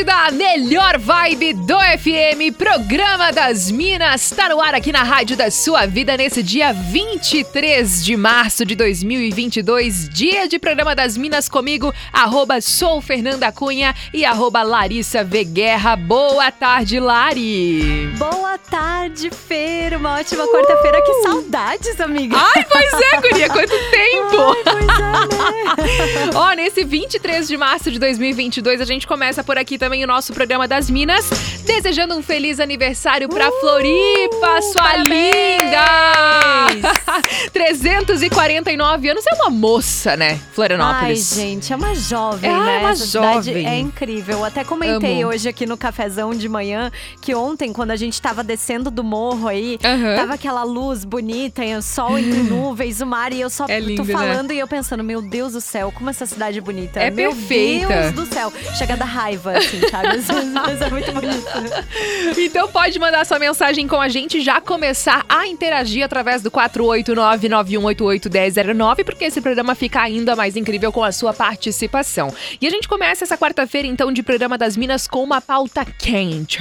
Da melhor vibe do FM, programa das Minas, tá no ar aqui na Rádio da Sua Vida nesse dia 23 de março de 2022, dia de programa das Minas comigo, arroba sou Fernanda Cunha e arroba Larissa V Guerra. Boa tarde, Lari! Boa tarde, Fer, uma ótima uh! quarta-feira, que saudades, amiga! Ai, pois é, guria, quanto tempo! Ai, pois é, né? Ó, nesse 23 de março de 2022, a gente começa por aqui também o nosso programa das Minas, desejando um feliz aniversário pra uh, Floripa, sua parabéns. linda! 349 anos é uma moça, né, Florianópolis? Ai, gente, é uma jovem, é, né? É uma Essa jovem. é incrível. Eu até comentei Amo. hoje aqui no cafezão de manhã que ontem, quando a gente tava descendo do morro aí, uhum. tava aquela luz bonita e o sol entre nuvens, o mar, e eu só é lindo, tô falando né? e eu pensando, meu Deus do céu, como essa cidade é bonita. É meu perfeita. Deus do céu. Chega da raiva, assim, sabe? Mas é muito bonito. Então pode mandar sua mensagem com a gente, já começar a interagir através do 489-9188-1009, porque esse programa fica ainda mais incrível com a sua participação. E a gente começa essa quarta-feira, então, de programa das Minas com uma pauta quente.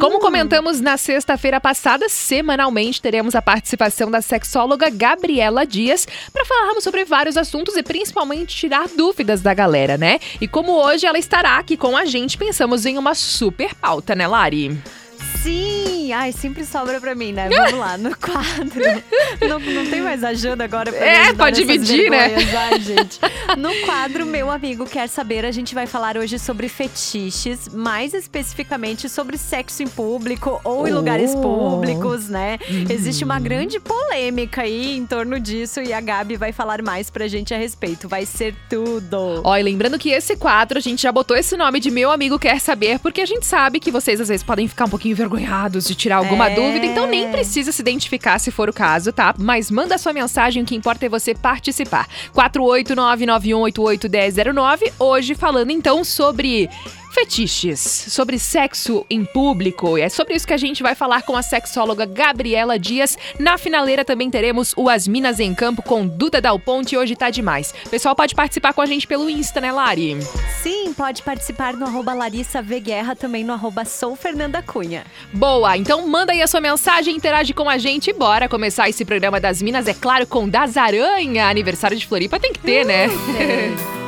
Como hum. comentamos na sexta-feira passada, semanalmente teremos a participação da sexóloga Gabriela Dias para falarmos sobre vários assuntos e principalmente tirar dúvidas da galera, né? E como hoje ela estará aqui com a gente, pensamos em uma super pauta, né, Lari? Sim! Ai, sempre sobra pra mim, né? Vamos lá, no quadro. não, não tem mais ajuda agora pra É, pode dividir, né? Ai, gente. No quadro Meu Amigo Quer Saber, a gente vai falar hoje sobre fetiches, mais especificamente sobre sexo em público ou oh. em lugares oh. públicos, né? Uhum. Existe uma grande polêmica aí em torno disso e a Gabi vai falar mais pra gente a respeito. Vai ser tudo. Ó, e lembrando que esse quadro a gente já botou esse nome de Meu Amigo Quer Saber, porque a gente sabe que vocês às vezes podem ficar um pouquinho envergonhados envergonhados de tirar alguma é. dúvida, então nem precisa se identificar se for o caso, tá? Mas manda sua mensagem, o que importa é você participar. 48991881009, hoje falando então sobre fetiches, sobre sexo em público. E é sobre isso que a gente vai falar com a sexóloga Gabriela Dias. Na finaleira também teremos o As Minas em Campo com Duda Dal Ponte. Hoje tá demais. O pessoal pode participar com a gente pelo Insta, né, Lari? Sim, pode participar no arroba Larissa v Guerra, também no arroba Sou Fernanda Cunha. Boa, então manda aí a sua mensagem, interage com a gente e bora começar esse programa das Minas, é claro, com Das Aranha. Aniversário de Floripa tem que ter, né? que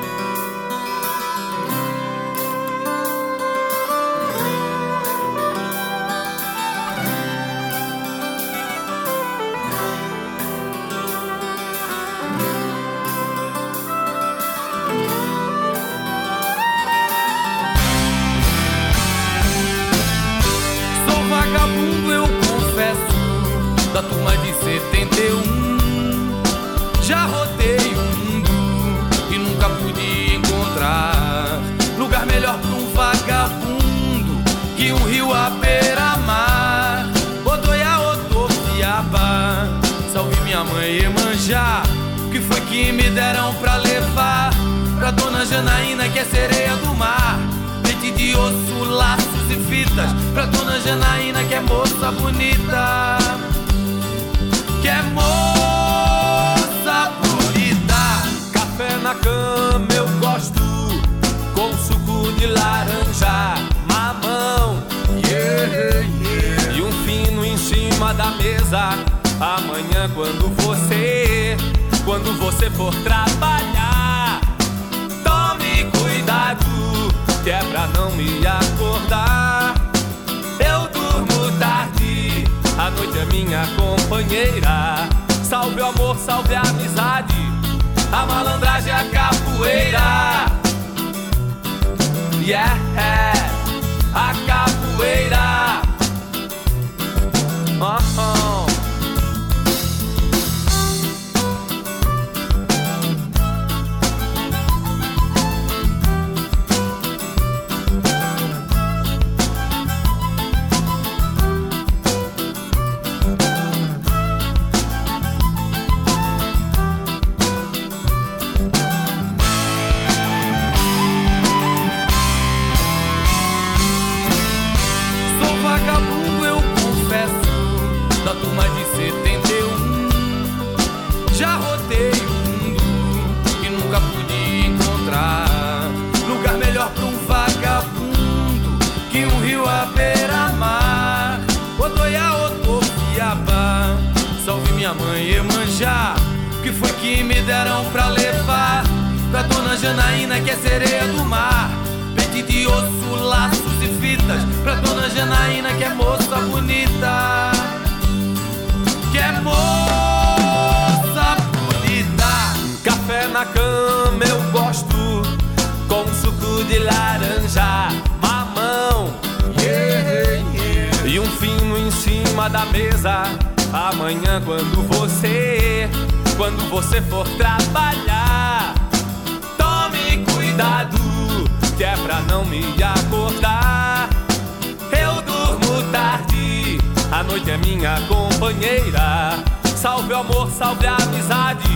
você quando você for trabalhar. Tome cuidado, que é pra não me acordar. Eu durmo tarde, a noite é minha companheira. Salve o amor, salve a amizade, a malandragem, a capoeira. Yeah, a capoeira. da que foi que me deram pra levar? Pra dona Janaína, que é sereia do mar. Pente de osso, laços e fitas. Pra dona Janaína, que é moça bonita. Que é moça bonita. Café na cama eu gosto com suco de laranja, mamão yeah, yeah. e um fino em cima da mesa. Amanhã quando você, quando você for trabalhar, tome cuidado que é pra não me acordar. Eu durmo tarde, a noite é minha companheira. Salve o amor, salve a amizade,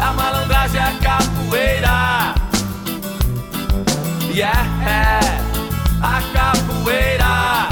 a malandragem é a capoeira. Yeah, a capoeira.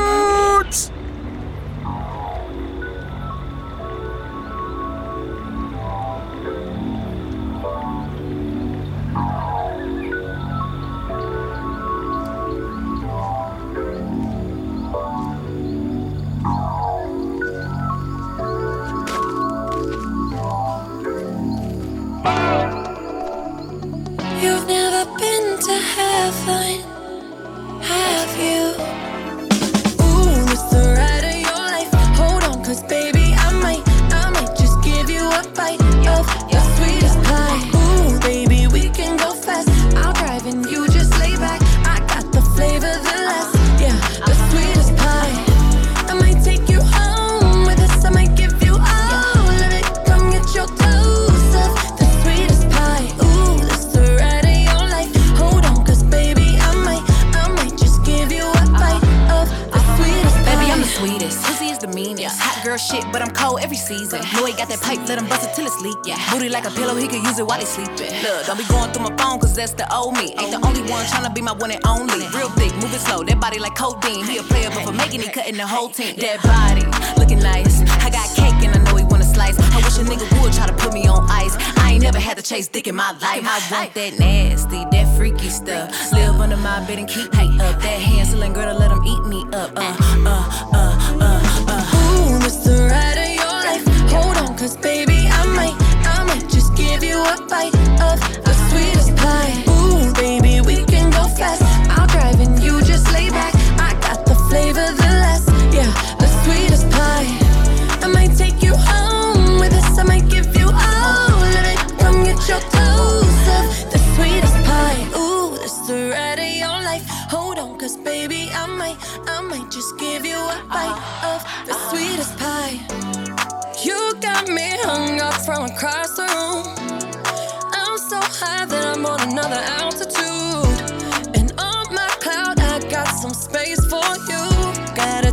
It, cutting the whole team. That body, looking nice. I got cake and I know he wanna slice. I wish a nigga would try to put me on ice. I ain't never had to chase dick in my life. I want that nasty, that freaky stuff. Live under my bed and keep me up. That Hansel girl to let him eat me up. Uh, uh,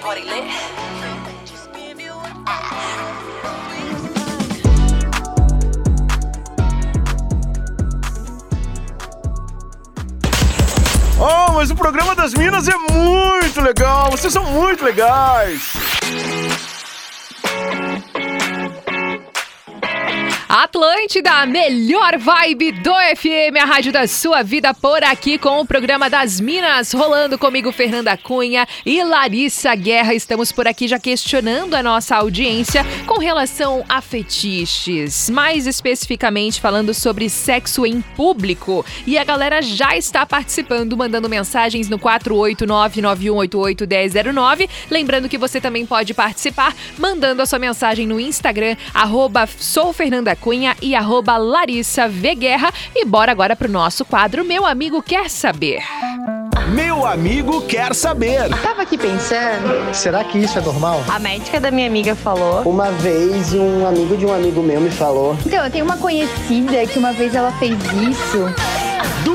Party lit. Oh, mas o programa das Minas é muito legal. Vocês são muito legais. Atlântida, melhor vibe do FM, a rádio da sua vida por aqui com o programa das Minas, rolando comigo Fernanda Cunha e Larissa Guerra. Estamos por aqui já questionando a nossa audiência com relação a fetiches, mais especificamente falando sobre sexo em público. E a galera já está participando, mandando mensagens no 48991881009. Lembrando que você também pode participar mandando a sua mensagem no Instagram, arroba sou Fernanda Cunha e arroba Larissa V Guerra. E bora agora pro nosso quadro Meu Amigo Quer Saber. Meu amigo quer saber. Tava aqui pensando, será que isso é normal? A médica da minha amiga falou. Uma vez um amigo de um amigo meu me falou. Então, eu tenho uma conhecida que uma vez ela fez isso.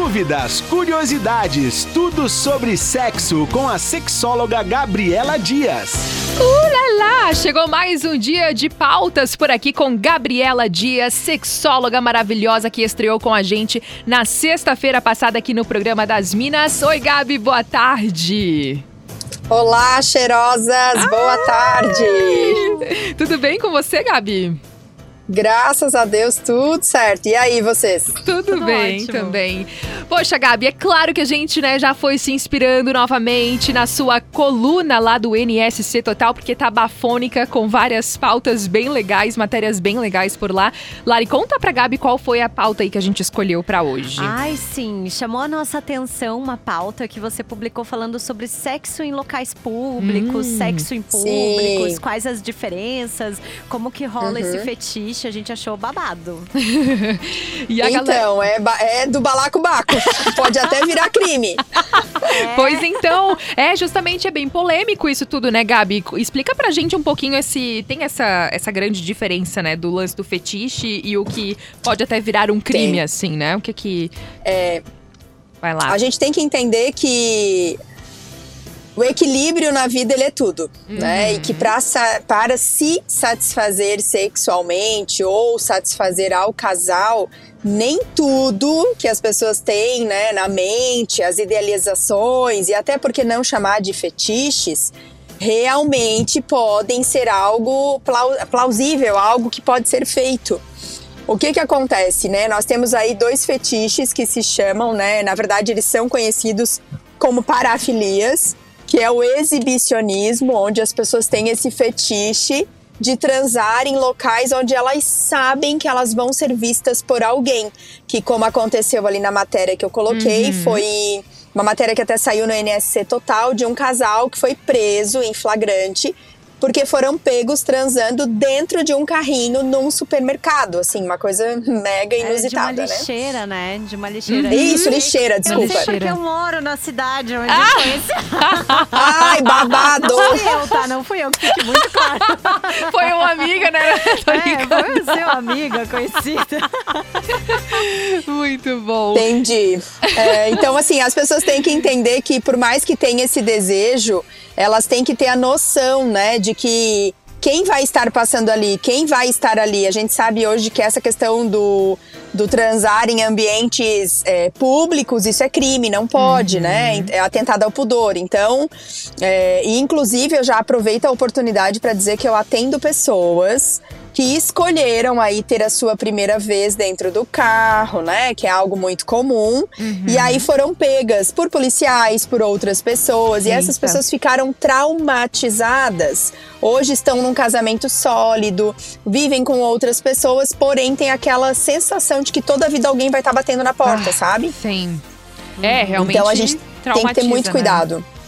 Dúvidas, curiosidades, tudo sobre sexo com a sexóloga Gabriela Dias. Ulala! Chegou mais um dia de pautas por aqui com Gabriela Dias, sexóloga maravilhosa que estreou com a gente na sexta-feira passada aqui no programa das Minas. Oi, Gabi, boa tarde. Olá, cheirosas, boa tarde. Tudo bem com você, Gabi? Graças a Deus, tudo certo. E aí, vocês? Tudo, Tudo bem ótimo. também. Poxa, Gabi, é claro que a gente, né, já foi se inspirando novamente na sua coluna lá do NSC Total, porque tá bafônica com várias pautas bem legais, matérias bem legais por lá. Lari, conta pra Gabi qual foi a pauta aí que a gente escolheu pra hoje. Ai, sim. Chamou a nossa atenção uma pauta que você publicou falando sobre sexo em locais públicos, Hum, sexo em públicos, sim. quais as diferenças, como que rola esse fetiche. A gente achou babado. e a galera. Então, é, ba- é do balacobaco. Pode até virar crime. Pois então, é justamente é bem polêmico isso tudo, né, Gabi? Explica pra gente um pouquinho esse. Tem essa, essa grande diferença, né, do lance do fetiche e o que pode até virar um crime, Tem. assim, né? O que que. É, Vai lá. a gente tem que entender que o equilíbrio na vida ele é tudo, né? E que pra, sa- para se satisfazer sexualmente ou satisfazer ao casal, nem tudo que as pessoas têm, né, na mente, as idealizações e até porque não chamar de fetiches, realmente podem ser algo plau- plausível, algo que pode ser feito. O que que acontece, né? Nós temos aí dois fetiches que se chamam, né? Na verdade, eles são conhecidos como parafilias, que é o exibicionismo, onde as pessoas têm esse fetiche de transar em locais onde elas sabem que elas vão ser vistas por alguém. Que como aconteceu ali na matéria que eu coloquei, foi uma matéria que até saiu no NSC Total de um casal que foi preso em flagrante porque foram pegos transando dentro de um carrinho num supermercado, assim, uma coisa mega Era de uma inusitada, né? lixeira, né? De uma lixeira. Isso, lixeira, Eu desculpa. sei porque eu moro na cidade onde foi esse. Ai, babado! Não fui eu, tá? Não fui eu, que fique muito claro. Foi uma amiga, né? É, foi o seu amiga conhecida. Muito bom. Entendi. É, então, assim, as pessoas têm que entender que, por mais que tenha esse desejo, elas têm que ter a noção, né, de que quem vai estar passando ali, quem vai estar ali. A gente sabe hoje que essa questão do, do transar em ambientes é, públicos, isso é crime, não pode, né? É atentado ao pudor. Então, é, e inclusive eu já aproveito a oportunidade para dizer que eu atendo pessoas que escolheram aí ter a sua primeira vez dentro do carro, né? Que é algo muito comum. E aí foram pegas por policiais, por outras pessoas. E essas Eita. pessoas ficaram traumatizadas. Hoje estão num casamento sólido, vivem com outras pessoas, porém tem aquela sensação de que toda vida alguém vai estar batendo na porta, sabe? Sim. É, realmente. Então a gente tem que ter muito traumatiza, né?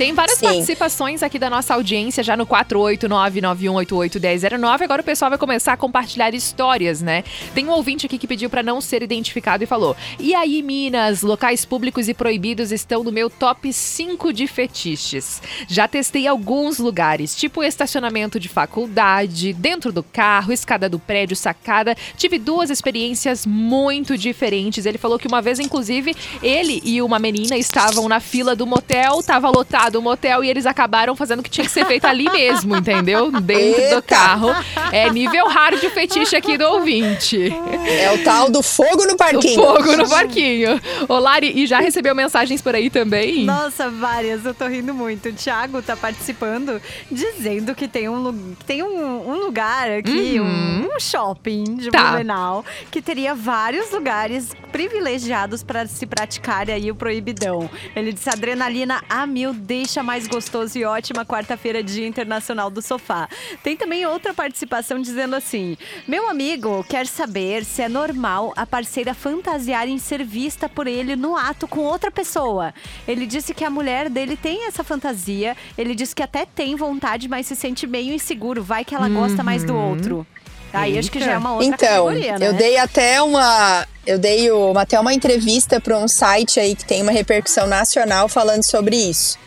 Tem várias Sim. participações aqui da nossa audiência já no 48991881009. Agora o pessoal vai começar a compartilhar histórias, né? Tem um ouvinte aqui que pediu pra não ser identificado e falou: "E aí, Minas, locais públicos e proibidos estão no meu top 5 de fetiches. Já testei alguns lugares, tipo estacionamento de faculdade, dentro do carro, escada do prédio, sacada. Tive duas experiências muito diferentes. Ele falou que uma vez inclusive ele e uma menina estavam na fila do motel, tava lotado alugado um motel e eles acabaram fazendo o que tinha que ser feito ali mesmo, entendeu? Dentro do Eita. carro. É nível hard o fetiche aqui do ouvinte. É o tal do fogo no O parquinho. fogo no parquinho. Ô, Lari, e já recebeu mensagens por aí também? Nossa, várias, eu tô rindo muito. O Thiago tá participando, dizendo que tem um, tem um, um lugar aqui, Uhum. um, um shopping de Tá. Blumenau, que teria vários lugares privilegiados para se praticar aí o proibidão. Ele disse: adrenalina a mil deixa mais gostoso e ótima quarta-feira, Dia Internacional do Sofá. Tem também outra participação dizendo assim: Meu amigo quer saber se é normal a parceira fantasiar em ser vista por ele no ato com outra pessoa. Ele disse que a mulher dele tem essa fantasia. Ele disse que até tem vontade, mas se sente meio inseguro. Vai que ela gosta mais do outro. Aí acho que já é uma outra Então, categoria, né? eu dei até uma. Eu dei uma- até uma entrevista para um site aí que tem uma repercussão nacional falando sobre isso.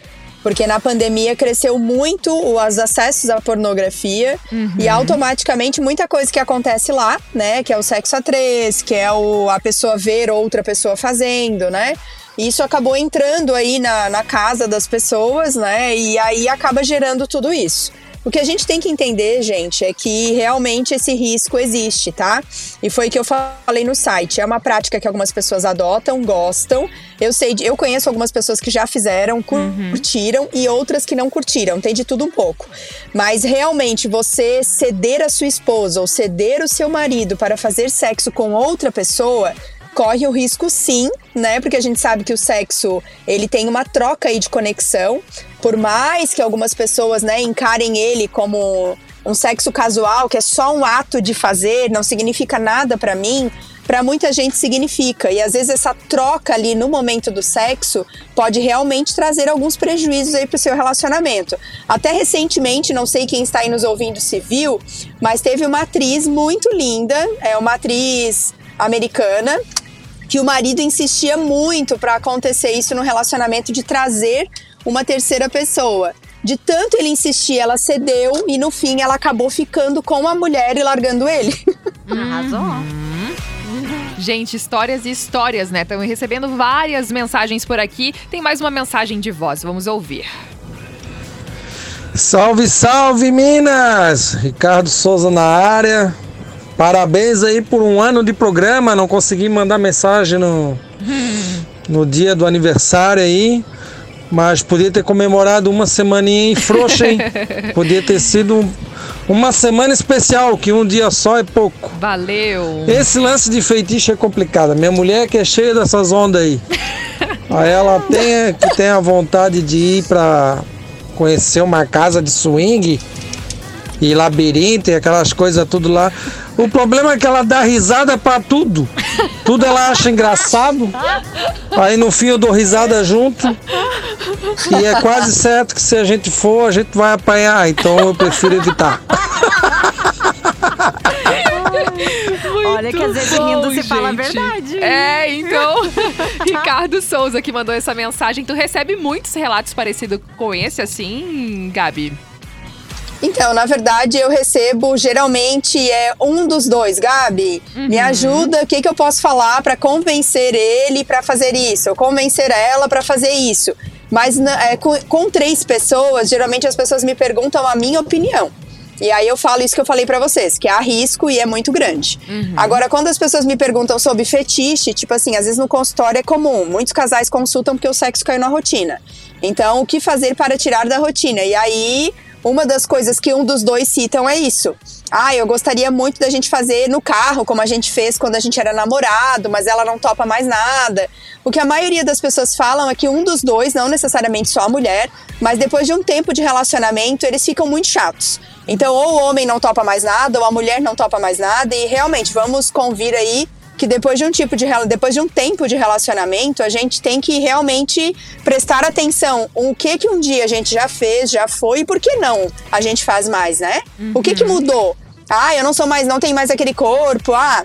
Porque na pandemia cresceu muito os acessos à pornografia e automaticamente muita coisa que acontece lá, né? Que é o sexo a três, que é o, a pessoa ver outra pessoa fazendo, né? E Isso acabou entrando aí na, na casa das pessoas, né? E aí acaba gerando tudo isso. O que a gente tem que entender, gente, é que realmente esse risco existe, tá? E foi o que eu falei no site. É uma prática que algumas pessoas adotam, gostam. Eu sei, eu conheço algumas pessoas que já fizeram, curtiram e outras que não curtiram. Tem de tudo um pouco. Mas realmente você ceder a sua esposa ou ceder o seu marido para fazer sexo com outra pessoa corre o risco sim, né? Porque a gente sabe que o sexo, ele tem uma troca aí de conexão. Por mais que algumas pessoas, né, encarem ele como um sexo casual, que é só um ato de fazer, não significa nada pra mim, pra muita gente significa. E às vezes essa troca ali no momento do sexo pode realmente trazer alguns prejuízos aí pro seu relacionamento. Até recentemente, não sei quem está aí nos ouvindo se viu, mas teve uma atriz muito linda, é uma atriz americana, que o marido insistia muito para acontecer isso no relacionamento de trazer uma terceira pessoa. De tanto ele insistir, ela cedeu e no fim ela acabou ficando com a mulher e largando ele. Arrasou. Gente, histórias e histórias, né? Estão recebendo várias mensagens por aqui. Tem mais uma mensagem de voz, vamos ouvir. Salve, salve Minas! Ricardo Souza na área. Parabéns aí por um ano de programa. Não consegui mandar mensagem no, no dia do aniversário aí. Mas podia ter comemorado uma semaninha em frouxa, hein? Podia ter sido um- uma semana especial, que um dia só é pouco. Valeu! Esse lance de feitiço é complicado. Minha mulher que é cheia dessas ondas aí. Aí ela tem que tem a vontade de ir pra conhecer uma casa de swing e labirinto e aquelas coisas tudo lá. O problema é que ela dá risada pra tudo. Tudo ela acha engraçado. Aí no fim eu dou risada junto. E é quase certo que se a gente for, a gente vai apanhar. Então eu prefiro evitar. Olha que às vezes bom, rindo se fala a gente. verdade. É, então, Ricardo Souza que mandou essa mensagem. Tu recebe muitos relatos parecidos com esse, assim, Gabi? Então, na verdade, eu recebo geralmente é um dos dois, Gabi. Me ajuda, o que, que eu posso falar para convencer ele para fazer isso, ou convencer ela para fazer isso. Mas é, com, com três pessoas, geralmente as pessoas me perguntam a minha opinião. E aí eu falo isso que eu falei pra vocês, que há risco e é muito grande. Agora, quando as pessoas me perguntam sobre fetiche, tipo assim, às vezes no consultório é comum, muitos casais consultam porque o sexo caiu na rotina. Então, o que fazer para tirar da rotina? E aí, uma das coisas que um dos dois citam é isso. Ah, eu gostaria muito da gente fazer no carro, como a gente fez quando a gente era namorado, mas ela não topa mais nada. O que a maioria das pessoas falam é que um dos dois, não necessariamente só a mulher, mas depois de um tempo de relacionamento, eles ficam muito chatos. Então, ou o homem não topa mais nada, ou a mulher não topa mais nada, e realmente vamos convir aí que depois de um tipo de depois de um tempo de relacionamento, a gente tem que realmente prestar atenção o que que um dia a gente já fez, já foi e por que não a gente faz mais, né? O que que mudou? Ah, eu não sou mais, não tenho mais aquele corpo. Ah,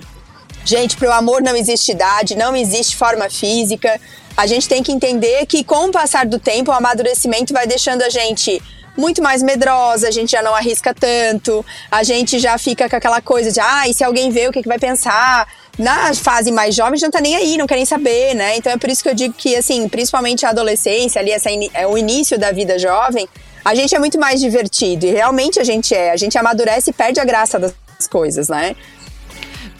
gente, pro amor não existe idade, não existe forma física. A gente tem que entender que com o passar do tempo, o amadurecimento vai deixando a gente muito mais medrosa, a gente já não arrisca tanto, a gente já fica com aquela coisa de, ah, e se alguém vê, o que, que vai pensar? Na fase mais jovem, já não tá nem aí, não quer nem saber, né? Então é por isso que eu digo que, assim, principalmente a adolescência, ali, essa é o início da vida jovem, a gente é muito mais divertido. E realmente a gente é. A gente amadurece e perde a graça das coisas, né?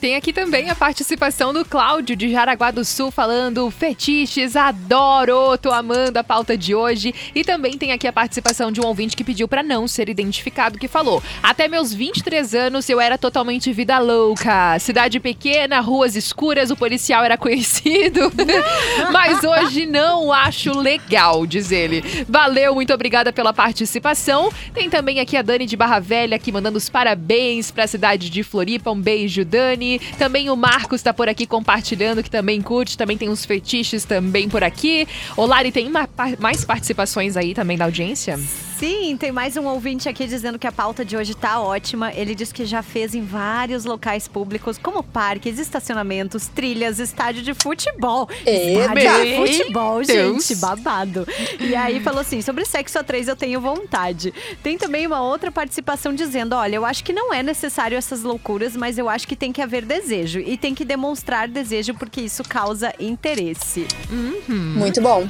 Tem aqui também a participação do Cláudio de Jaraguá do Sul falando fetiches, adoro, tô amando a pauta de hoje. E também tem aqui a participação de um ouvinte que pediu para não ser identificado, que falou: "Até meus 23 anos eu era totalmente vida louca. Cidade pequena, ruas escuras, o policial era conhecido. Mas hoje não acho legal", diz ele. Valeu, muito obrigada pela participação. Tem também aqui a Dani de Barra Velha aqui mandando os parabéns para a cidade de Floripa. Um beijo, Dani. Também o Marcos está por aqui compartilhando, que também curte. Também tem uns fetiches também por aqui. O Lari, tem mais participações aí também da audiência? Sim, tem mais um ouvinte aqui dizendo que a pauta de hoje tá ótima. Ele diz que já fez em vários locais públicos, como parques, estacionamentos, trilhas, estádio de futebol. estádio de futebol, Deus. gente, babado. E aí falou assim: sobre sexo a três eu tenho vontade. Tem também uma outra participação dizendo: olha, eu acho que não é necessário essas loucuras, mas eu acho que tem que haver desejo. E tem que demonstrar desejo, porque isso causa interesse. Uhum. Muito bom.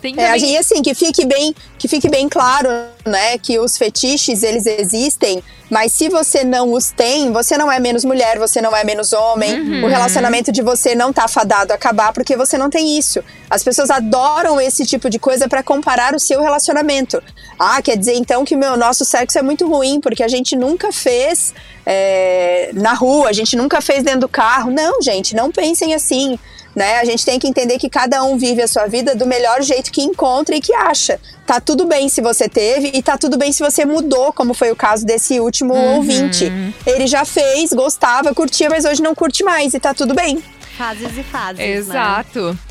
Tem É, também- e assim, que fique bem, que fique bem claro, né, que os fetiches eles existem, mas se você não os tem, você não é menos mulher, você não é menos homem. Uhum. O relacionamento de você não tá fadado a acabar porque você não tem isso. As pessoas adoram esse tipo de coisa pra comparar o seu relacionamento. Ah, quer dizer então que o meu nosso sexo é muito ruim porque a gente nunca fez é, na rua, a gente nunca fez dentro do carro. Não, gente, não pensem assim né? A gente tem que entender que cada um vive a sua vida do melhor jeito que encontra e que acha. Tá tudo bem se você teve e tá tudo bem se você mudou, como foi o caso desse último Uhum. ouvinte. Ele já fez, gostava, curtia, mas hoje não curte mais e tá tudo bem. Fases e fases. né?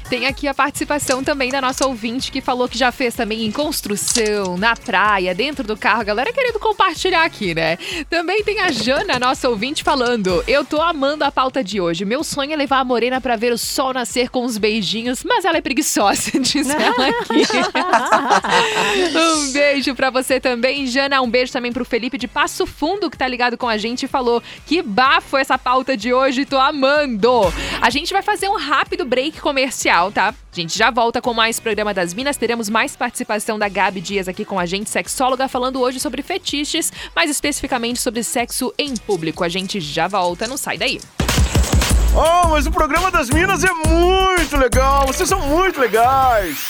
Tem aqui a participação também da nossa ouvinte que falou que já fez também em construção, na praia, dentro do carro. A galera querendo compartilhar aqui, né? Também tem a Jana, nossa ouvinte, falando: Eu tô amando a pauta de hoje. Meu sonho é levar a Morena pra ver o sol nascer com os beijinhos, mas ela é preguiçosa, diz ela aqui. um beijo pra você também, Jana. Um beijo também pro Felipe de Passo Fundo, que tá ligado com a gente e falou: Que bafo essa pauta de hoje, tô amando. A gente vai fazer um rápido break comercial, tá? A gente já volta com mais programa das Minas. Teremos mais participação da Gabi Dias aqui com a gente, sexóloga, falando hoje sobre fetiches, mais especificamente sobre sexo em público. A gente já volta, não sai daí. Oh, mas o programa das Minas é muito legal. Vocês são muito legais.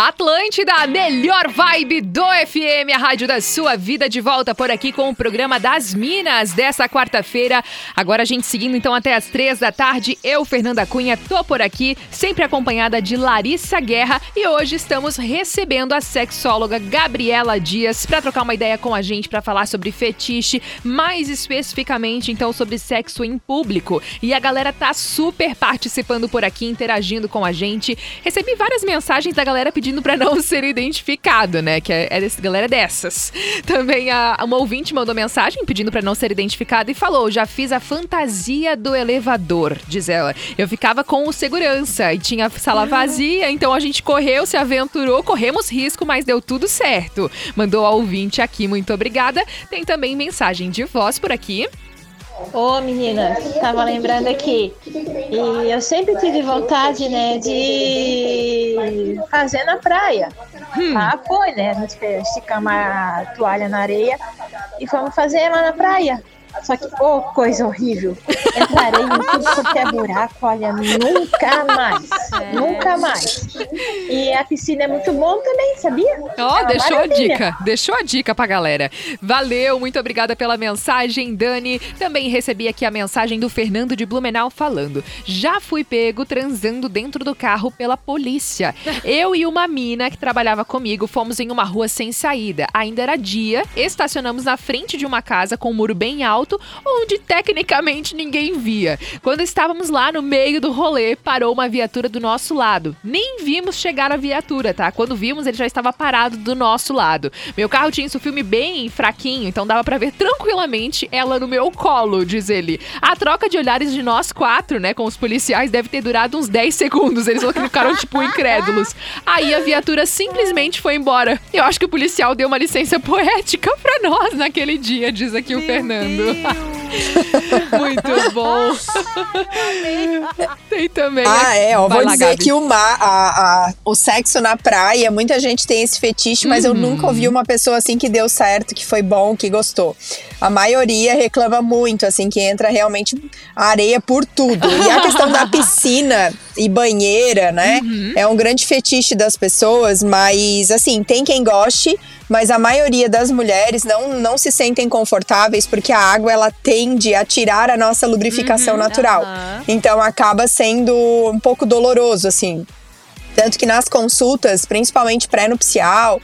Atlântida, a melhor vibe do FM, a rádio da sua vida, de volta por aqui com o programa das Minas dessa quarta-feira. Agora a gente seguindo então até as três da tarde. Eu, Fernanda Cunha, tô por aqui, sempre acompanhada de Larissa Guerra e hoje estamos recebendo a sexóloga Gabriela Dias para trocar uma ideia com a gente para falar sobre fetiche, mais especificamente então sobre sexo em público. E a galera tá super participando por aqui, interagindo com a gente. Recebi várias mensagens da galera pedindo para não ser identificado, né? Que é, é galera dessas. Também a, uma ouvinte mandou mensagem pedindo para não ser identificada e falou: já fiz a fantasia do elevador, diz ela. Eu ficava com o segurança e tinha sala vazia, então a gente correu, se aventurou, corremos risco, mas deu tudo certo. Mandou a ouvinte aqui, muito obrigada. Tem também mensagem de voz por aqui. Ô meninas, tava lembrando aqui. E eu sempre tive vontade, né, de fazer na praia. Ah, foi, né? A gente esticamos uma toalha na areia e fomos fazer lá na praia. Só que, ô, coisa horrível. Entrar areia em tudo quanto é buraco, olha, nunca mais. Nunca mais. E a piscina é muito bom também, sabia? Ó, É uma deixou a maravilha. dica, deixou a dica pra galera. Valeu, muito obrigada pela mensagem, Dani. Também recebi aqui a mensagem do Fernando de Blumenau falando: Já fui pego transando dentro do carro pela polícia. Eu e uma mina que trabalhava comigo fomos em uma rua sem saída. Ainda era dia, estacionamos na frente de uma casa com um muro bem alto onde tecnicamente ninguém via. Quando estávamos lá no meio do rolê, parou uma viatura do nosso lado. Nem vimos chegar a viatura, tá? Quando vimos, ele já estava parado do nosso lado. Meu carro tinha esse filme bem fraquinho, então dava pra ver tranquilamente ela no meu colo, diz ele. A troca de olhares de nós quatro, né, com os policiais, deve ter durado uns 10 segundos. Eles ficaram, tipo, incrédulos. Aí a viatura simplesmente foi embora. Eu acho que o policial deu uma licença poética pra nós naquele dia, diz aqui o Fernando. Muito bom. Tem também. Ah, é, ó, vou lá, dizer Gabi. que o, ma- a- a- o sexo na praia, muita gente tem esse fetiche, mas eu Uhum. nunca ouvi uma pessoa assim que deu certo, que foi bom, que gostou. A maioria reclama muito, assim, que entra realmente areia por tudo. E a questão da piscina e banheira, né? Uhum. É um grande fetiche das pessoas, mas assim, tem quem goste, mas a maioria das mulheres não, não se sentem confortáveis porque a água ela tende a tirar a nossa lubrificação natural. aham. Então acaba sendo um pouco doloroso, assim. Tanto que nas consultas, principalmente pré-nupcial,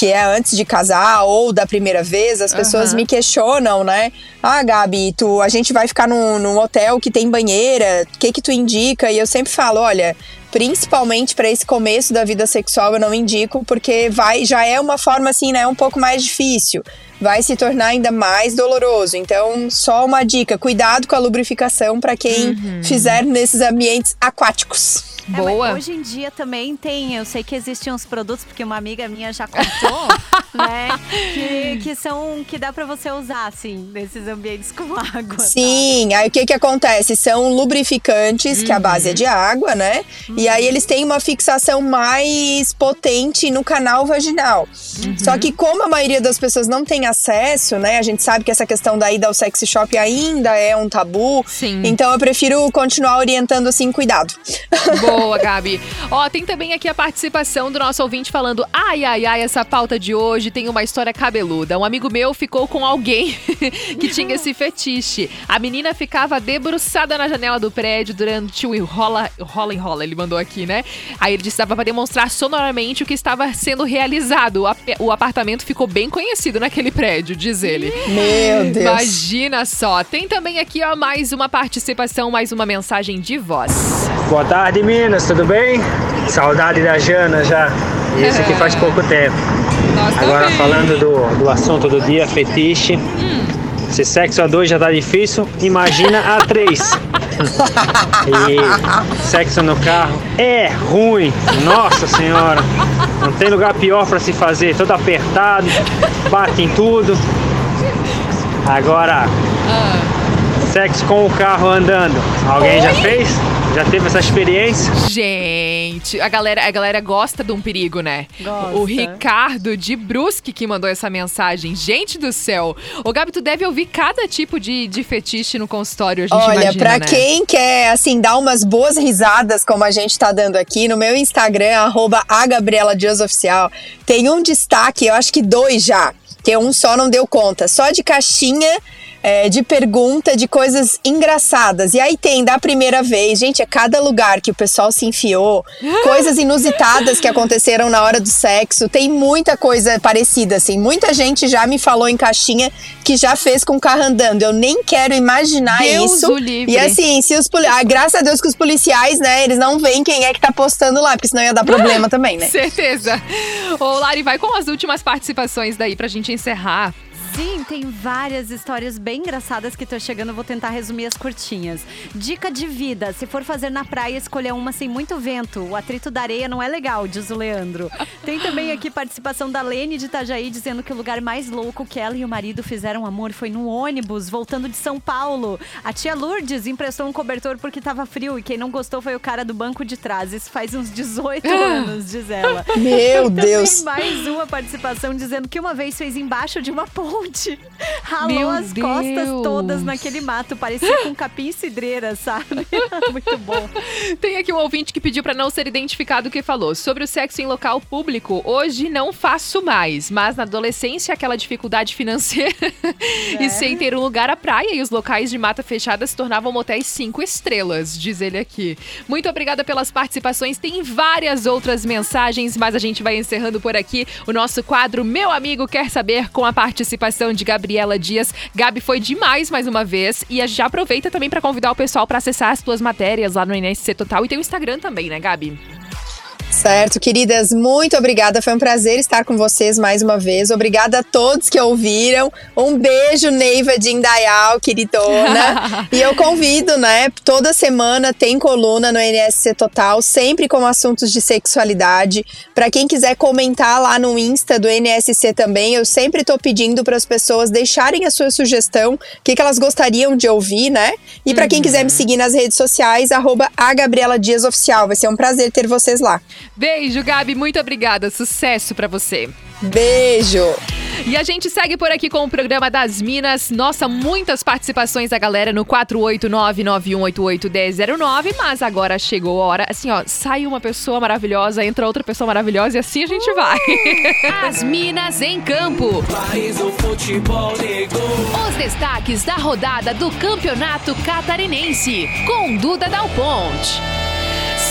que é antes de casar ou da primeira vez, as pessoas Aham. me questionam, né? Ah, Gabi, tu, a gente vai ficar num, num hotel que tem banheira, o que que tu indica? E eu sempre falo, olha, principalmente para esse começo da vida sexual eu não indico, porque vai já é uma forma assim, né, um pouco mais difícil. Vai se tornar ainda mais doloroso. Então, só uma dica, cuidado com a lubrificação para quem fizer nesses ambientes aquáticos. É, mas hoje em dia também tem, eu sei que existem uns produtos, porque uma amiga minha já contou, né? Que, que são, que dá pra você usar, assim, nesses ambientes com água. tá? Sim, aí o que que acontece? São lubrificantes, que a base é de água, né? E aí eles têm uma fixação mais potente no canal vaginal. Só que como a maioria das pessoas não tem acesso, né? A gente sabe que essa questão da ida ao sex shop ainda é um tabu. Sim. Então eu prefiro continuar orientando assim, cuidado. Boa, Gabi. Ó, tem também aqui a participação do nosso ouvinte falando: ai, ai, ai, essa pauta de hoje tem uma história cabeluda. Um amigo meu ficou com alguém que tinha esse fetiche. A menina ficava debruçada na janela do prédio durante o rola, rola enrola, ele mandou aqui, né? Aí ele disse que dava pra demonstrar sonoramente o que estava sendo realizado. O, ap- o apartamento ficou bem conhecido naquele prédio, diz ele. Meu Deus. Imagina só. Tem também aqui, ó, mais uma participação, mais uma mensagem de voz. Boa tarde, Minas, tudo bem? Saudade da Jana já. Isso aqui faz pouco tempo. Agora falando do, do assunto do dia, fetiche. Se sexo a dois já tá difícil, imagina a três. e sexo no carro é ruim. Nossa senhora. Não tem lugar pior para se fazer. Todo apertado, bate em tudo. Agora, sexo com o carro andando. Alguém já Oi? fez? Já teve essa experiência? Gente, a galera, a galera gosta de um perigo, né? Gosta. O Ricardo de Brusque que mandou essa mensagem. Gente do céu. Ô, Gabi, tu deve ouvir cada tipo de, de fetiche no consultório, a gente Olha, imagina, pra né? quem quer, assim, dar umas boas risadas, como a gente tá dando aqui, no meu Instagram, arroba a Gabriela Dias Oficial, tem um destaque, eu acho que dois já, que um só não deu conta, só de caixinha é, de pergunta de coisas engraçadas. E aí tem da primeira vez, gente, é cada lugar que o pessoal se enfiou, coisas inusitadas que aconteceram na hora do sexo. Tem muita coisa parecida, assim. Muita gente já me falou em caixinha que já fez com o carro andando. Eu nem quero imaginar Deus isso. E assim, se os ah, graças a Deus que os policiais, né, eles não veem quem é que tá postando lá, porque senão ia dar problema também, né? Certeza. Ô, Lari, vai com as últimas participações daí pra gente encerrar. Sim, tem várias histórias bem engraçadas que tô chegando, vou tentar resumir as curtinhas. Dica de vida: se for fazer na praia, escolher uma sem muito vento. O atrito da areia não é legal, diz o Leandro. Tem também aqui participação da Lene de Itajaí dizendo que o lugar mais louco que ela e o marido fizeram amor foi no ônibus, voltando de São Paulo. A tia Lourdes emprestou um cobertor porque tava frio e quem não gostou foi o cara do banco de trás. Isso faz uns 18 anos, diz ela. Meu Deus. mais uma participação dizendo que uma vez fez embaixo de uma ponte. Ralou Meu as costas Deus. todas naquele mato. Parecia com capim e cidreira, sabe? Muito bom. Tem aqui um ouvinte que pediu pra não ser identificado que falou sobre o sexo em local público. Hoje não faço mais, mas na adolescência aquela dificuldade financeira e sem ter um lugar à praia e os locais de mata fechada se tornavam motéis cinco estrelas, diz ele aqui. Muito obrigada pelas participações. Tem várias outras mensagens, mas a gente vai encerrando por aqui o nosso quadro Meu Amigo Quer Saber com a participação participação de Gabriela Dias. Gabi, foi demais mais uma vez. E já aproveita também para convidar o pessoal para acessar as tuas matérias lá no NSC Total. E tem o Instagram também, né, Gabi? Certo, queridas, muito obrigada. Foi um prazer estar com vocês mais uma vez. Obrigada a todos que ouviram. Um beijo, Neiva de Indaial, queridona. e eu convido, né? Toda semana tem coluna no NSC Total, sempre com assuntos de sexualidade. Para quem quiser comentar lá no Insta do NSC também, eu sempre tô pedindo para as pessoas deixarem a sua sugestão, o que, que elas gostariam de ouvir, né? E para quem quiser me seguir nas redes sociais, arroba a Gabriela Dias Oficial. Vai ser um prazer ter vocês lá. Beijo, Gabi. Muito obrigada. Sucesso para você. Beijo! E a gente segue por aqui com o programa das Minas. Nossa, muitas participações da galera no 489-9188-1009. Mas agora chegou a hora. Assim, ó, sai uma pessoa maravilhosa, entra outra pessoa maravilhosa e assim a gente vai. As Minas em Campo. Os destaques da rodada do Campeonato Catarinense. Com Duda Dal Ponte.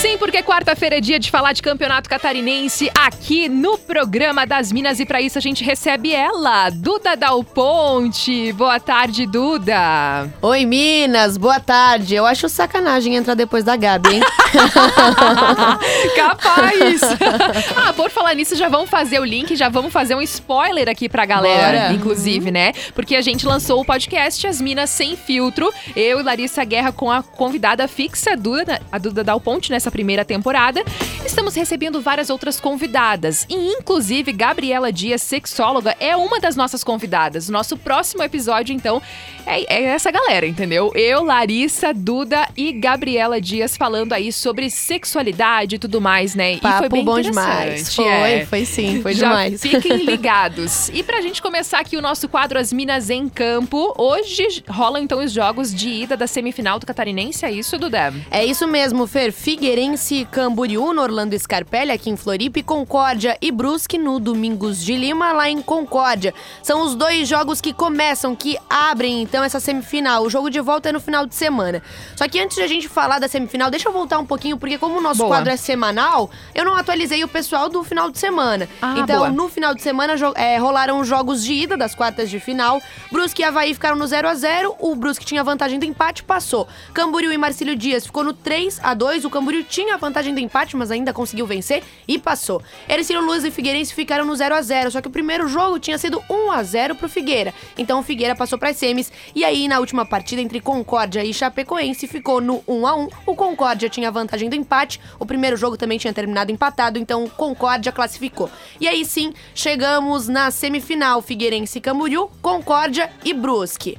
Sim, porque quarta-feira é dia de falar de campeonato catarinense aqui no programa das Minas e para isso a gente recebe ela, Duda Dal Ponte. Boa tarde, Duda. Oi, Minas, boa tarde. Eu acho sacanagem entrar depois da Gabi, hein? Capaz. ah, por falar nisso, já vamos fazer o link, já vamos fazer um spoiler aqui pra galera, Bora. inclusive, né? Porque a gente lançou o podcast As Minas Sem Filtro. Eu e Larissa Guerra com a convidada fixa, a Duda, a Duda Dal Ponte, nessa primeira temporada. Estamos recebendo várias outras convidadas. E, inclusive, Gabriela Dias, sexóloga, é uma das nossas convidadas. Nosso próximo episódio, então, é, é essa galera, entendeu? Eu, Larissa, Duda e Gabriela Dias falando aí sobre sexualidade e tudo mais, né? e Papo foi bem bom demais. Foi, é. foi sim, foi Já demais. Fiquem ligados. e pra gente começar aqui o nosso quadro As Minas em Campo, hoje rolam então os jogos de ida da semifinal do Catarinense, é isso, Duda? É isso mesmo, Fer. Figueirense, Camboriú, no Orlando Scarpelli, aqui em Floripa, e Concórdia e Brusque, no Domingos de Lima, lá em Concórdia. São os dois jogos que começam, que abrem, então, essa semifinal. O jogo de volta é no final de semana. Só que antes de a gente falar da semifinal, deixa eu voltar um pouquinho, porque como o nosso Boa. quadro é semanal, eu não atualizei o pessoal do final de semana. Ah, então, boa. no final de semana, é, rolaram os jogos de ida das quartas de final. Brusque e Havaí ficaram no 0 a 0 O Brusque tinha vantagem do empate, passou. Camboriú e Marcílio Dias ficou no 3 a 2 O Camboriú tinha a vantagem do empate, mas ainda conseguiu vencer e passou. Ercílio Luz e Figueirense ficaram no 0 a 0 Só que o primeiro jogo tinha sido 1 a 0 pro Figueira. Então o Figueira passou para semis. E aí, na última partida entre Concórdia e Chapecoense, ficou no 1 a 1 O Concórdia tinha a vantagem do empate. O primeiro jogo também tinha terminado empatado, então o Concórdia classificou. E aí sim, chegamos na semifinal: Figueirense Camboriú, Concórdia e Brusque.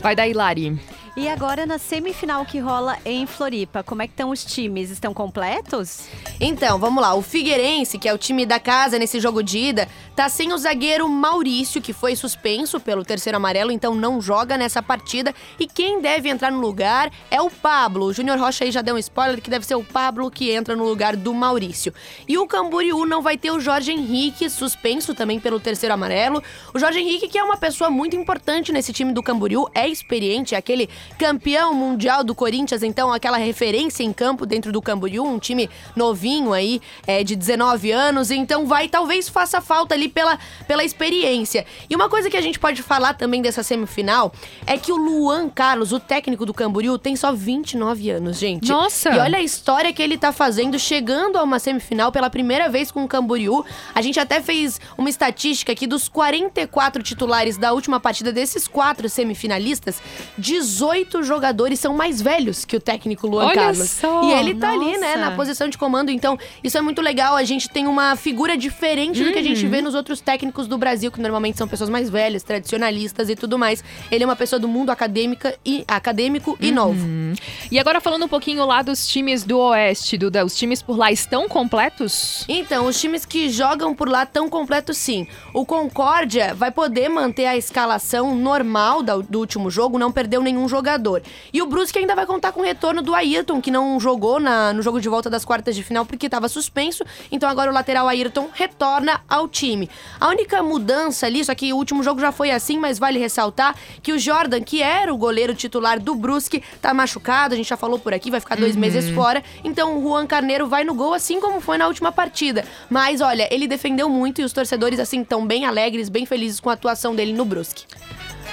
Vai daí, Lari. E agora na semifinal que rola em Floripa, como é que estão os times? Estão completos? Então, vamos lá. O Figueirense, que é o time da casa nesse jogo de ida, tá sem o zagueiro Maurício, que foi suspenso pelo terceiro amarelo, então não joga nessa partida. E quem deve entrar no lugar é o Pablo. O Júnior Rocha aí já deu um spoiler que deve ser o Pablo que entra no lugar do Maurício. E o Camboriú não vai ter o Jorge Henrique, suspenso também pelo terceiro amarelo. O Jorge Henrique, que é uma pessoa muito importante nesse time do Camboriú, é experiente, é aquele campeão mundial do Corinthians, então aquela referência em campo dentro do Camboriú, um time novinho aí, é, de 19 anos, então vai, talvez faça falta ali pela, pela experiência. E uma coisa que a gente pode falar também dessa semifinal é que o Luan Carlos, o técnico do Camboriú, tem só 29 anos, gente. Nossa! E olha a história que ele tá fazendo, chegando a uma semifinal pela primeira vez com o Camboriú. A gente até fez uma estatística aqui dos 44 titulares da última partida desses quatro semifinalistas, 18 jogadores são mais velhos que o técnico Luan Olha Carlos. só! E ele tá ali, né, Nossa! na posição de comando. Então, isso é muito legal. A gente tem uma figura diferente do que a gente Uhum. vê nos outros técnicos do Brasil, que normalmente são pessoas mais velhas, tradicionalistas e tudo mais. Ele é uma pessoa do mundo acadêmica e acadêmico e novo. Uhum. E agora falando um pouquinho lá dos times do Oeste, Duda, os times por lá estão completos? Então, os times que jogam por lá estão completos sim. O Concórdia vai poder manter a escalação normal do último jogo, não perdeu nenhum jogador. Jogador. E o Brusque ainda vai contar com o retorno do Ayrton, que não jogou na, no jogo de volta das quartas de final porque estava suspenso. Então agora o lateral Ayrton retorna ao time. A única mudança ali, só que o último jogo já foi assim, mas vale ressaltar que o Jordan, que era o goleiro titular do Brusque, tá machucado, a gente já falou por aqui, vai ficar dois Uhum. meses fora. Então o Juan Carneiro vai no gol, assim como foi na última partida. Mas olha, ele defendeu muito e os torcedores, assim, estão bem alegres, bem felizes com a atuação dele no Brusque.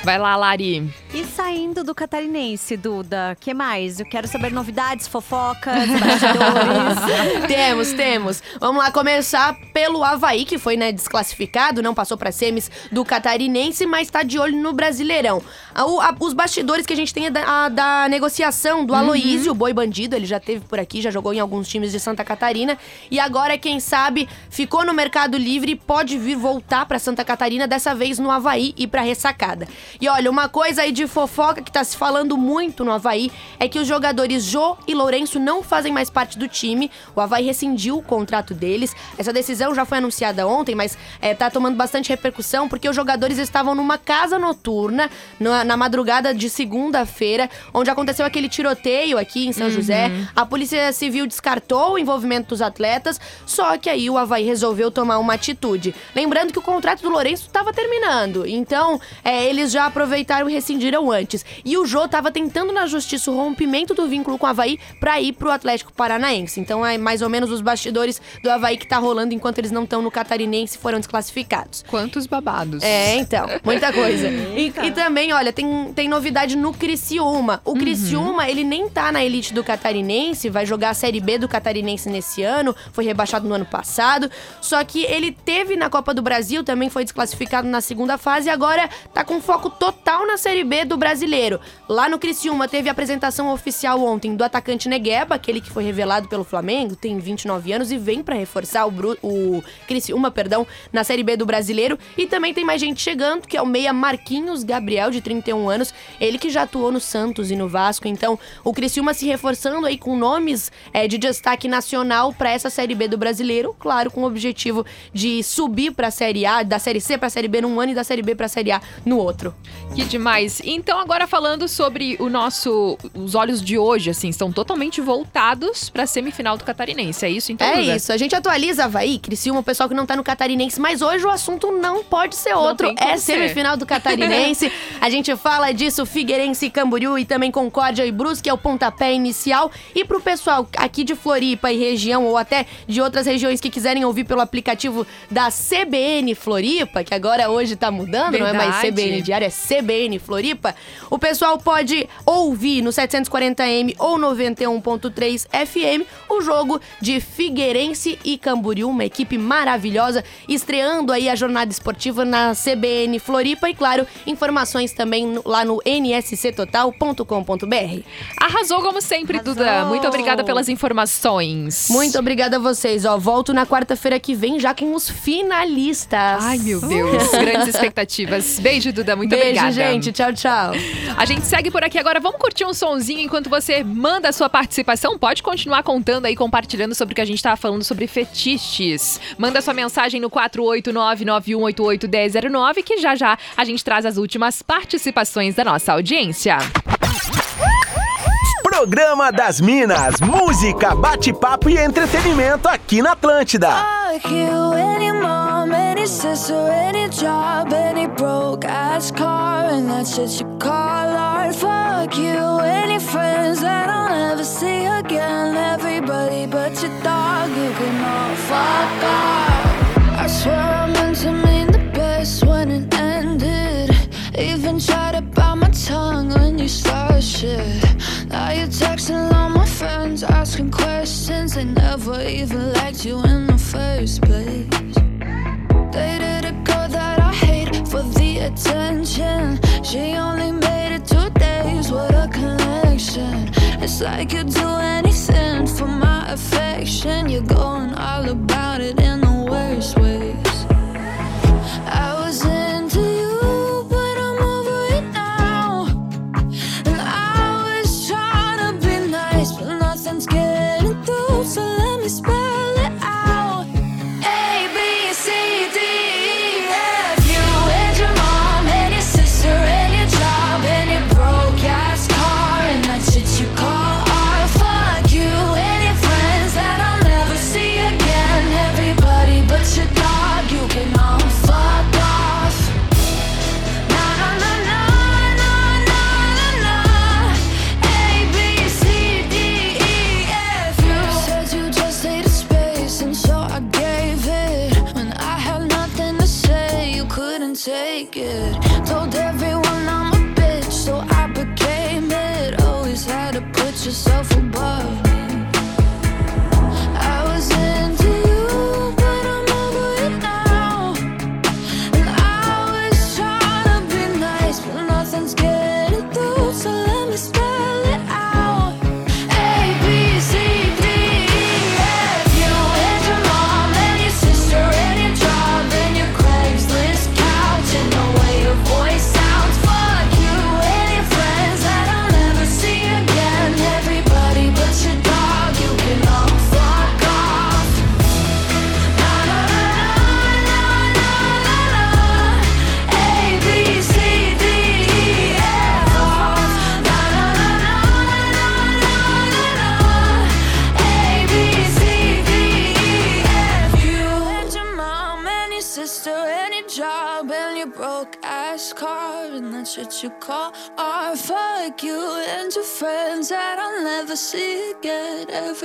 Vai lá, Lari. E saindo do catarinense, Duda, que mais? Eu quero saber novidades, fofocas, bastidores. temos, temos. Vamos lá começar pelo Havaí, que foi né, desclassificado, não passou para semis do Catarinense, mas está de olho no Brasileirão. A- a- os bastidores que a gente tem é da, a- da negociação do Uhum. Aloísio, o boi bandido, ele já teve por aqui, já jogou em alguns times de Santa Catarina. E agora, quem sabe, ficou no Mercado Livre e pode vir voltar para Santa Catarina, dessa vez no Havaí e para ressacada. E olha, uma coisa aí de fofoca que tá se falando muito no Havaí é que os jogadores Jô e Lourenço não fazem mais parte do time. O Havaí rescindiu o contrato deles. Essa decisão já foi anunciada ontem, mas é, tá tomando bastante repercussão porque os jogadores estavam numa casa noturna na, na madrugada de segunda-feira, onde aconteceu aquele tiroteio aqui em São Uhum. José. A Polícia Civil descartou o envolvimento dos atletas, só que aí o Havaí resolveu tomar uma atitude. Lembrando que o contrato do Lourenço estava terminando, então é, eles já aproveitaram e rescindiram antes. E o Jô estava tentando na justiça o rompimento do vínculo com o Havaí para ir pro Atlético Paranaense. Então é mais ou menos os bastidores do Havaí que tá rolando enquanto eles não estão no Catarinense e foram desclassificados. Quantos babados. É, então, muita coisa. E, e também, olha, tem, tem novidade no Criciúma. O Criciúma, ele nem tá na elite do Catarinense, vai jogar a Série B do Catarinense nesse ano, foi rebaixado no ano passado. Só que ele teve na Copa do Brasil, também foi desclassificado na segunda fase e agora tá com foco total na Série B do Brasileiro. Lá no Criciúma teve a apresentação oficial ontem do atacante Negueba, aquele que foi revelado pelo Flamengo, tem 29 anos e vem pra reforçar o, Bru o Criciúma, perdão, na Série B do Brasileiro. E também tem mais gente chegando, que é o meia Marquinhos Gabriel, de 31 anos, ele que já atuou no Santos e no Vasco. Então, o Criciúma se reforçando aí com nomes é, de destaque nacional pra essa Série B do Brasileiro, claro, com o objetivo de subir pra Série A, da Série C pra Série B num ano e da Série B pra Série A no outro. Que demais. Então, agora falando sobre o nosso. Os olhos de hoje, assim, estão totalmente voltados pra semifinal do Catarinense. É isso, então? É isso, a gente atualiza Havaí, Criciúma, o pessoal que não tá no Catarinense, mas hoje o assunto não pode ser outro, é ser. semifinal do Catarinense. a gente fala disso, Figueirense e Camboriú e também Concórdia e Brusque, é o pontapé inicial. E pro pessoal aqui de Floripa e região, ou até de outras regiões que quiserem ouvir pelo aplicativo da CBN Floripa, que agora hoje tá mudando, não é mais Verdade. CBN Diário, é CBN Floripa, o pessoal pode ouvir no 740M ou 91.3 FM o jogo de Figueirense e Camboriú, uma equipe maravilhosa, estreando aí a jornada esportiva na CBN Floripa e, claro, informações também no- lá no nsctotal.com.br. Arrasou como sempre, Duda. Muito obrigada pelas informações. Muito obrigada a vocês, ó. Volto na quarta-feira que vem já com os finalistas. Ai, meu Deus. Grandes expectativas. Beijo, Duda. Muito Beijo, obrigada. gente. Tchau, tchau. A gente segue por aqui agora. Vamos curtir um sonzinho enquanto você manda a sua participação. Pode continuar contando aí, compartilhando sobre o que a gente tava falando sobre fetiches. Manda sua mensagem no 489-9188-1009 que já já a gente traz as últimas participações da nossa audiência. Programa das Minas, música, bate-papo e entretenimento aqui na Atlântida. Fuck you, any mom, any sister, any job, any broke ass car, and that shit you call art. Fuck you, any friends that I'll never see again. Everybody but your dog, fuck. I swear I meant to mean the best when it ended. Even tried to bite my tongue when you started shit. Now you're texting all my friends, asking questions. They never even liked you in the first place. Dated a girl that for the attention. She only made it two days with a connection. It's like you'd do anything for my affection. You're going all about it in the worst ways.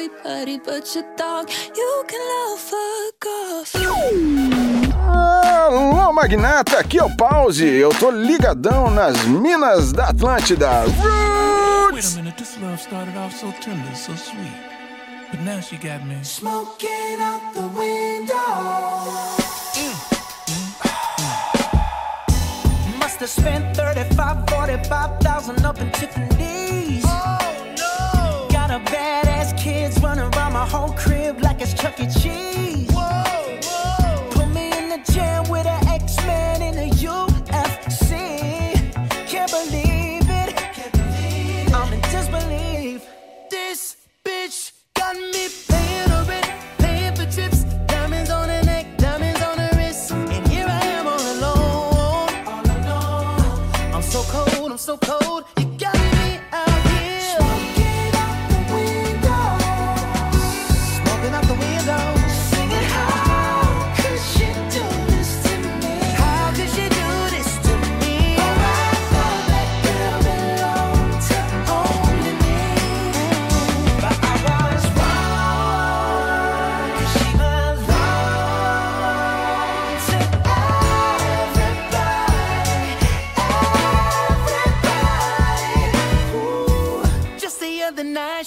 everybody but your dog. You can love fuck off. Alô, magnata, aqui é o Pause. Eu tô ligadão nas minas da Atlântida. Roots! Wait a minute, this love started off so tender, so sweet. But now she got me smoking out the window. Mm, mm, mm. Must have spent 35, 45,000 up in Tiffany's. whole crib like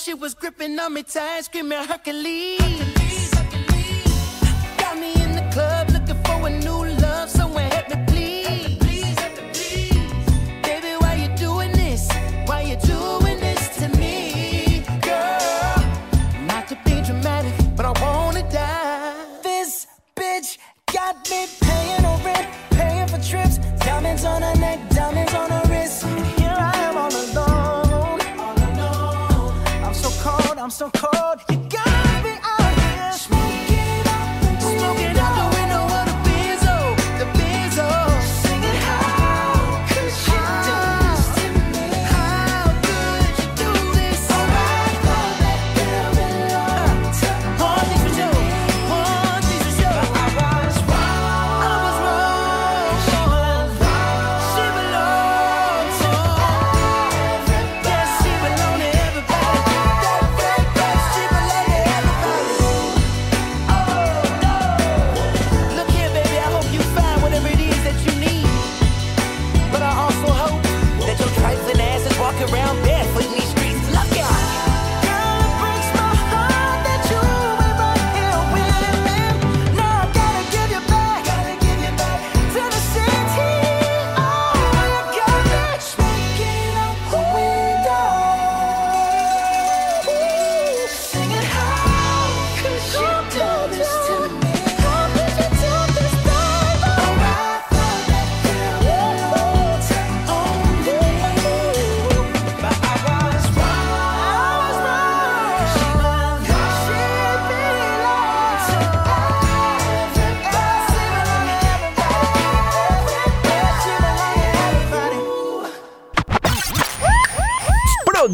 She was gripping on me tight, screaming Hercules. Hercules.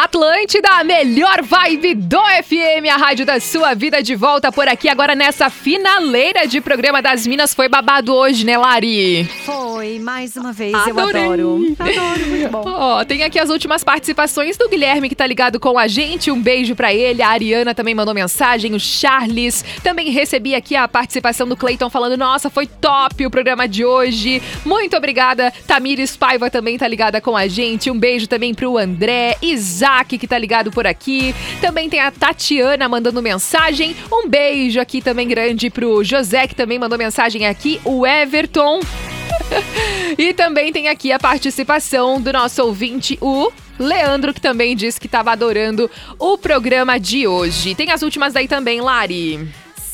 Atlântida, a melhor vibe do FM, a rádio da sua vida de volta por aqui agora nessa finaleira de programa das Minas. Foi babado hoje, né, Lari? Foi, mais uma vez, Adorei. eu adoro. Adoro, muito bom. Ó, tem aqui as últimas participações do Guilherme que tá ligado com a gente. Um beijo pra ele. A Ariana também mandou mensagem, o Charles. Também recebi aqui a participação do Cleiton falando: "Nossa, foi top o programa de hoje". Muito obrigada. Tamires Paiva também tá ligada com a gente. Um beijo também pro André, Isaac que tá ligado por aqui. Também tem a Tatiana mandando mensagem. Um beijo aqui também grande pro José que também mandou mensagem aqui, o Everton. e também tem aqui a participação do nosso ouvinte, o Leandro, que também disse que estava adorando o programa de hoje. Tem as últimas daí também, Lari.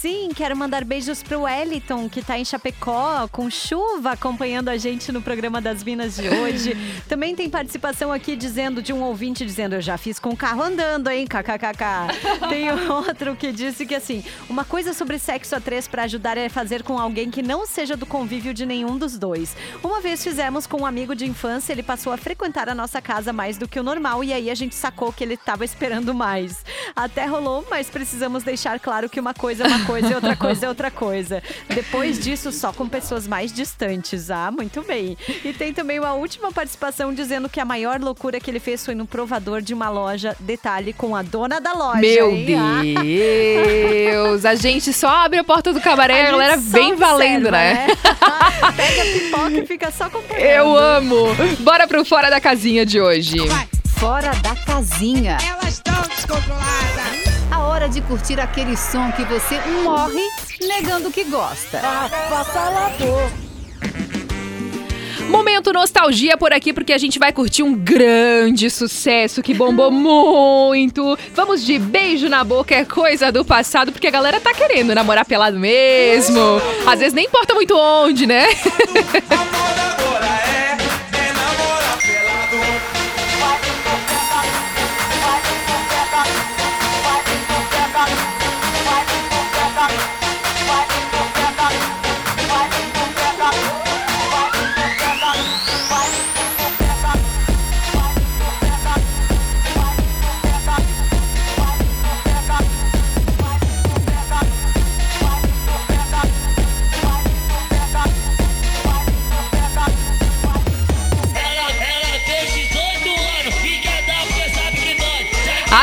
Sim, quero mandar beijos pro Wellington, que tá em Chapecó, com chuva, acompanhando a gente no programa das Minas de hoje. Também tem participação aqui dizendo, de um ouvinte dizendo, eu já fiz com o carro andando, hein, kkkk. Tem outro que disse que, assim, uma coisa sobre sexo a três para ajudar é fazer com alguém que não seja do convívio de nenhum dos dois. Uma vez fizemos com um amigo de infância, ele passou a frequentar a nossa casa mais do que o normal, e aí a gente sacou que ele tava esperando mais. Até rolou, mas precisamos deixar claro que uma coisa é uma coisa coisa e outra coisa é outra coisa. Depois disso, só com pessoas mais distantes. Ah, muito bem. E tem também uma última participação dizendo que a maior loucura que ele fez foi no provador de uma loja, detalhe, com a dona da loja. Meu hein? Ah. Deus! A gente só abre a porta do cabaré, a, A galera vem valendo, observa, né? Pega a pipoca e fica só acompanhando. Eu amo! Bora pro Fora da Casinha de hoje. Fora da casinha. Elas estão descontroladas. A hora de curtir aquele som que você morre negando que gosta. Momento nostalgia por aqui, porque a gente vai curtir um grande sucesso que bombou muito. Vamos de beijo na boca, é coisa do passado, porque a galera tá querendo namorar pelado mesmo. Às vezes nem importa muito onde, né?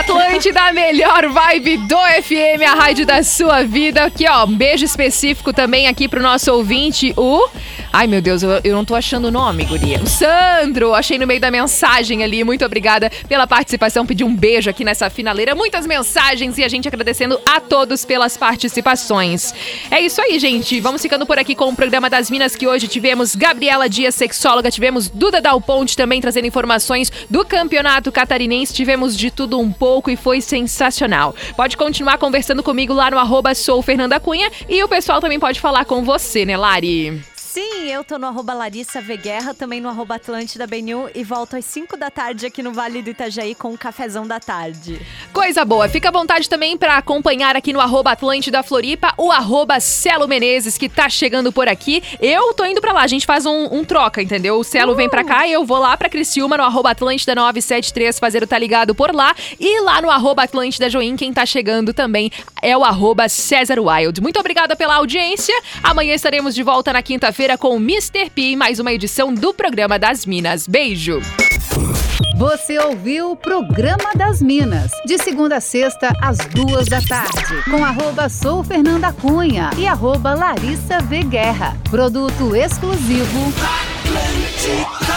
Atlântida, a melhor vibe do FM, a rádio da sua vida. Aqui, ó, um beijo específico também aqui pro nosso ouvinte, o... Ai, meu Deus, eu, eu não tô achando o nome, guria. O Sandro, achei no meio da mensagem ali. Muito obrigada pela participação. Pedi um beijo aqui nessa finaleira. Muitas mensagens e a gente agradecendo a todos pelas participações. É isso aí, gente. Vamos ficando por aqui com o programa das Minas que hoje tivemos Gabriela Dias, sexóloga, tivemos Duda Dal Ponte também trazendo informações do campeonato catarinense. Tivemos de tudo um pouco e foi sensacional. Pode continuar conversando comigo lá no arroba sou Fernanda Cunha e o pessoal também pode falar com você, né, Lari? Sim, eu tô no arroba Larissa V Guerra, também no arroba Atlântida BNU e volto às 5 da tarde aqui no Vale do Itajaí com o cafezão da tarde. Coisa boa. Fica à vontade também para acompanhar aqui no arroba Atlântida Floripa o arroba Celo Menezes, que tá chegando por aqui. Eu tô indo pra lá, a gente faz um, um troca, entendeu? O Celo vem pra cá e eu vou lá pra Criciúma no arroba Atlântida 973 fazer o tá ligado por lá. E lá no arroba Atlântida Join, quem tá chegando também é o arroba César Wild. Muito obrigada pela audiência. Amanhã estaremos de volta na quinta-feira com o Mr. P, mais uma edição do programa das Minas. Beijo! Você ouviu o Programa das Minas, de segunda a sexta, às duas da tarde, com arroba sou Fernanda Cunha e arroba Larissa V Guerra. Produto exclusivo. Atlântica.